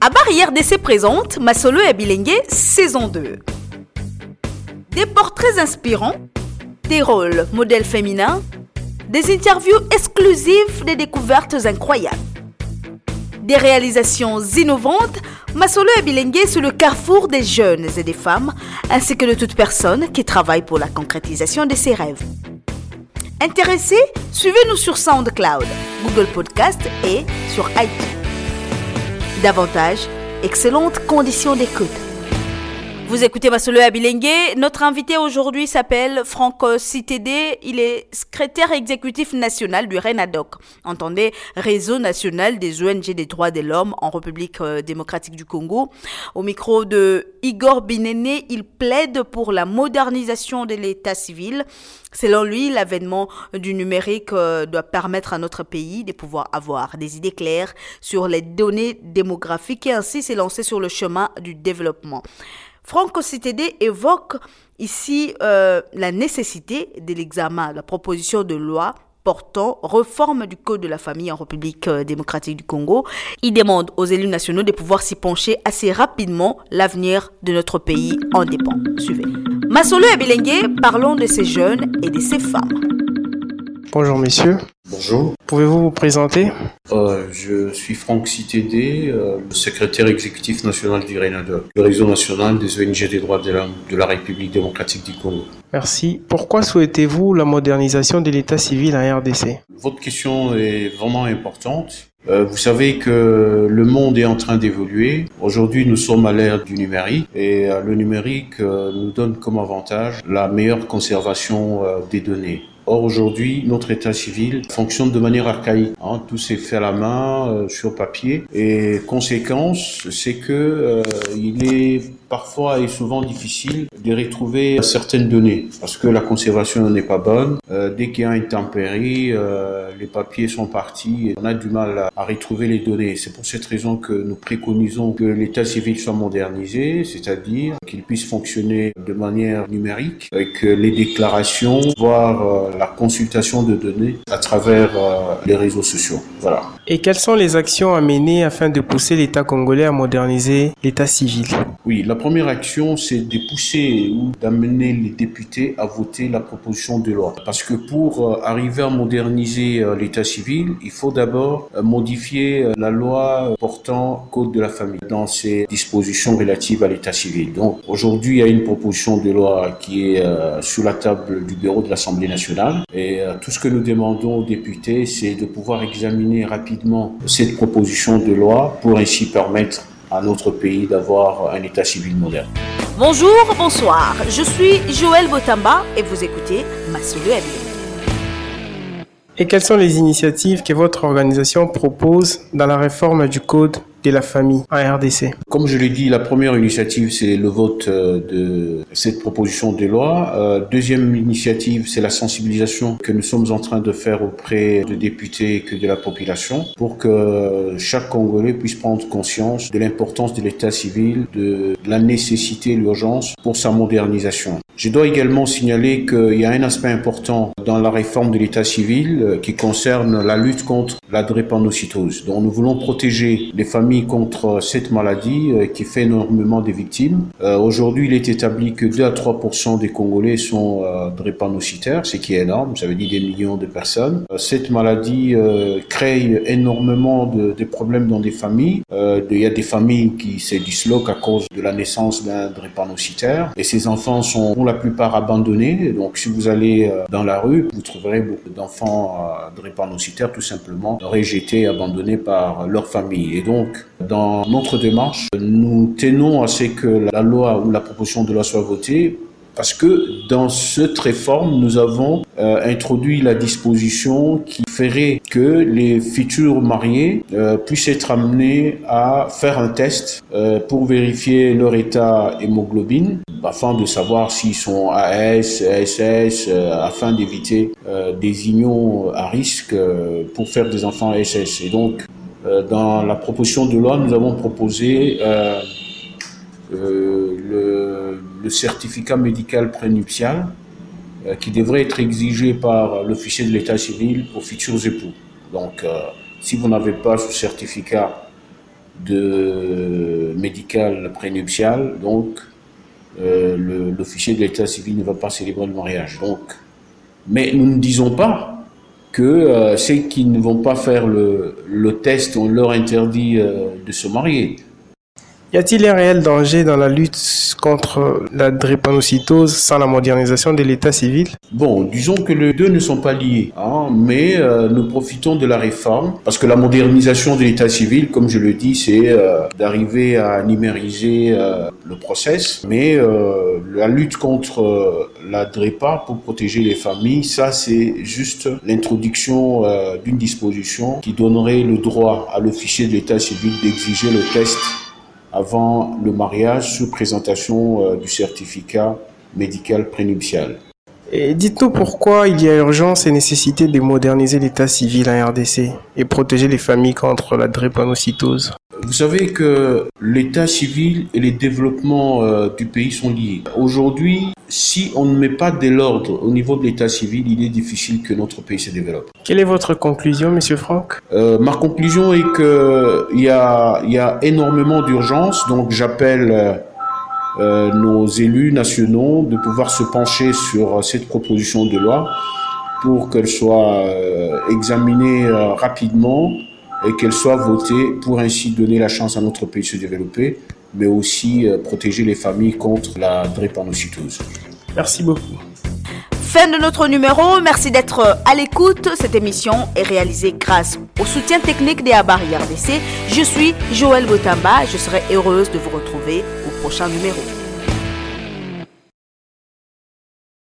Abar IRDC présente Masolo et Bilingue saison 2. Des portraits inspirants, des rôles modèles féminins, des interviews exclusives, des découvertes incroyables. Des réalisations innovantes, Masolo et Bilingue sur le carrefour des jeunes et des femmes, ainsi que de toute personne qui travaille pour la concrétisation de ses rêves. Intéressés Suivez-nous sur SoundCloud, Google Podcast et sur iTunes. Davantage, excellentes conditions d'écoute. Vous écoutez Masolo Abilengue. Notre invité aujourd'hui s'appelle Franco CTD. Il est secrétaire exécutif national du RENADOC. Entendez, Réseau national des ONG des droits de l'homme en République euh, démocratique du Congo. Au micro de Igor Binene, il plaide pour la modernisation de l'état civil. Selon lui, l'avènement du numérique euh, doit permettre à notre pays de pouvoir avoir des idées claires sur les données démographiques et ainsi s'élancer sur le chemin du développement. Franco CTD évoque ici euh, la nécessité de l'examen la proposition de loi portant réforme du Code de la famille en République euh, démocratique du Congo. Il demande aux élus nationaux de pouvoir s'y pencher assez rapidement. L'avenir de notre pays en dépend. Suivez. Masolo et parlons de ces jeunes et de ces femmes. Bonjour messieurs. Bonjour. Pouvez-vous vous présenter? Euh, Je suis Franck Citédé, euh, le secrétaire exécutif national du RENADOC, le réseau national des ONG des droits de l'homme de la République démocratique du Congo. Merci. Pourquoi souhaitez-vous la modernisation de l'état civil en RDC Votre question est vraiment importante. Euh, vous savez que le monde est en train d'évoluer. Aujourd'hui, nous sommes à l'ère du numérique et le numérique nous donne comme avantage la meilleure conservation des données. Or aujourd'hui, notre état civil fonctionne de manière archaïque. Hein, tout s'est fait à la main, euh, sur papier, et conséquence, c'est que euh, il est parfois et souvent difficile de retrouver certaines données parce que la conservation n'est pas bonne. Euh, dès qu'il y a une tempérie, euh, les papiers sont partis et on a du mal à, à retrouver les données. C'est pour cette raison que nous préconisons que l'état civil soit modernisé, c'est-à-dire qu'il puisse fonctionner de manière numérique, avec les déclarations, voire euh, la consultation de données à travers euh, les réseaux sociaux. Voilà. Et quelles sont les actions à mener afin de pousser l'État congolais à moderniser l'état civil? Oui, la première action, c'est de pousser ou d'amener les députés à voter la proposition de loi. Parce que pour euh, arriver à moderniser euh, l'état civil, il faut d'abord euh, modifier la loi portant code de la famille dans ses dispositions relatives à l'état civil. Donc aujourd'hui, il y a une proposition de loi qui est sur la table du bureau de l'Assemblée nationale. Et tout ce que nous demandons aux députés, c'est de pouvoir examiner rapidement cette proposition de loi pour ainsi permettre à notre pays d'avoir un état civil moderne. Bonjour, bonsoir. Je suis Joël Botamba et vous écoutez Bilengue. Et quelles sont les initiatives que votre organisation propose dans la réforme du Code de la famille en RDC Comme je l'ai dit, la première initiative, c'est le vote euh, de cette proposition de loi. Euh, deuxième initiative, c'est la sensibilisation que nous sommes en train de faire auprès de députés que de la population pour que chaque Congolais puisse prendre conscience de l'importance de l'état civil, de la nécessité, l'urgence pour sa modernisation. Je dois également signaler qu'il y a un aspect important dans la réforme de l'état civil euh, qui concerne la lutte contre la drépanocytose. Donc nous voulons protéger les familles contre cette maladie euh, qui fait énormément de victimes. Euh, Aujourd'hui, il est établi que 2 à 3 des Congolais sont euh, drépanocytaires, ce qui est énorme, ça veut dire des millions de personnes. Cette maladie crée énormément de, de problèmes dans des familles. Il y a des familles qui se disloquent à cause de la naissance d'un drépanocytaire et ces enfants sont pour la plupart abandonnés. Donc si vous allez dans la rue, vous trouverez beaucoup d'enfants drépanocytaires tout simplement rejetés, abandonnés par leur famille. Et donc, dans notre démarche, nous tenons à ce que la loi ou la proposition de loi soit votée parce que dans cette réforme, nous avons euh, introduit la disposition qui ferait que les futurs mariés euh, puissent être amenés à faire un test euh, pour vérifier leur état hémoglobine afin de savoir s'ils sont AS, euh, afin d'éviter des unions à risque pour faire des enfants ASS. Et donc, dans la proposition de loi, nous avons proposé euh, euh, le, certificat médical prénuptial euh, qui devrait être exigé par l'officier de l'état civil aux futurs époux. Donc, euh, si vous n'avez pas ce certificat de médical prénuptial, donc euh, l'officier de l'état civil ne va pas célébrer le mariage. Donc, mais nous ne disons pas que euh, ceux qui ne vont pas faire le, test, on leur interdit euh, de se marier. Y a-t-il un réel danger dans la lutte contre la drépanocytose sans la modernisation de l'état civil? Bon, disons que les deux ne sont pas liés, hein, mais euh, nous profitons de la réforme parce que la modernisation de l'état civil, comme je le dis, c'est euh, d'arriver à numériser euh, le process, mais la lutte contre la DREPA pour protéger les familles, ça c'est juste l'introduction d'une disposition qui donnerait le droit à l'officier de l'état civil d'exiger le test avant le mariage sous présentation euh, du certificat médical prénuptial. Et dites-nous pourquoi il y a urgence et nécessité de moderniser l'état civil en RDC et protéger les familles contre la drépanocytose. Vous savez que l'état civil et les développements euh, du pays sont liés. Aujourd'hui, si on ne met pas de l'ordre au niveau de l'état civil, il est difficile que notre pays se développe. Quelle est votre conclusion, Monsieur Franck? Euh, Ma conclusion est qu'il y a, y a énormément d'urgence, donc j'appelle euh, nos élus nationaux de pouvoir se pencher sur cette proposition de loi pour qu'elle soit examinée rapidement et qu'elle soit votée pour ainsi donner la chance à notre pays de se développer, mais aussi euh, protéger les familles contre la drépanocytose. Merci beaucoup. Fin de notre numéro, merci d'être à l'écoute. Cette émission est réalisée grâce au soutien technique des Abari RDC. Je suis Joël Botamba, je serai heureuse de vous retrouver au prochain numéro.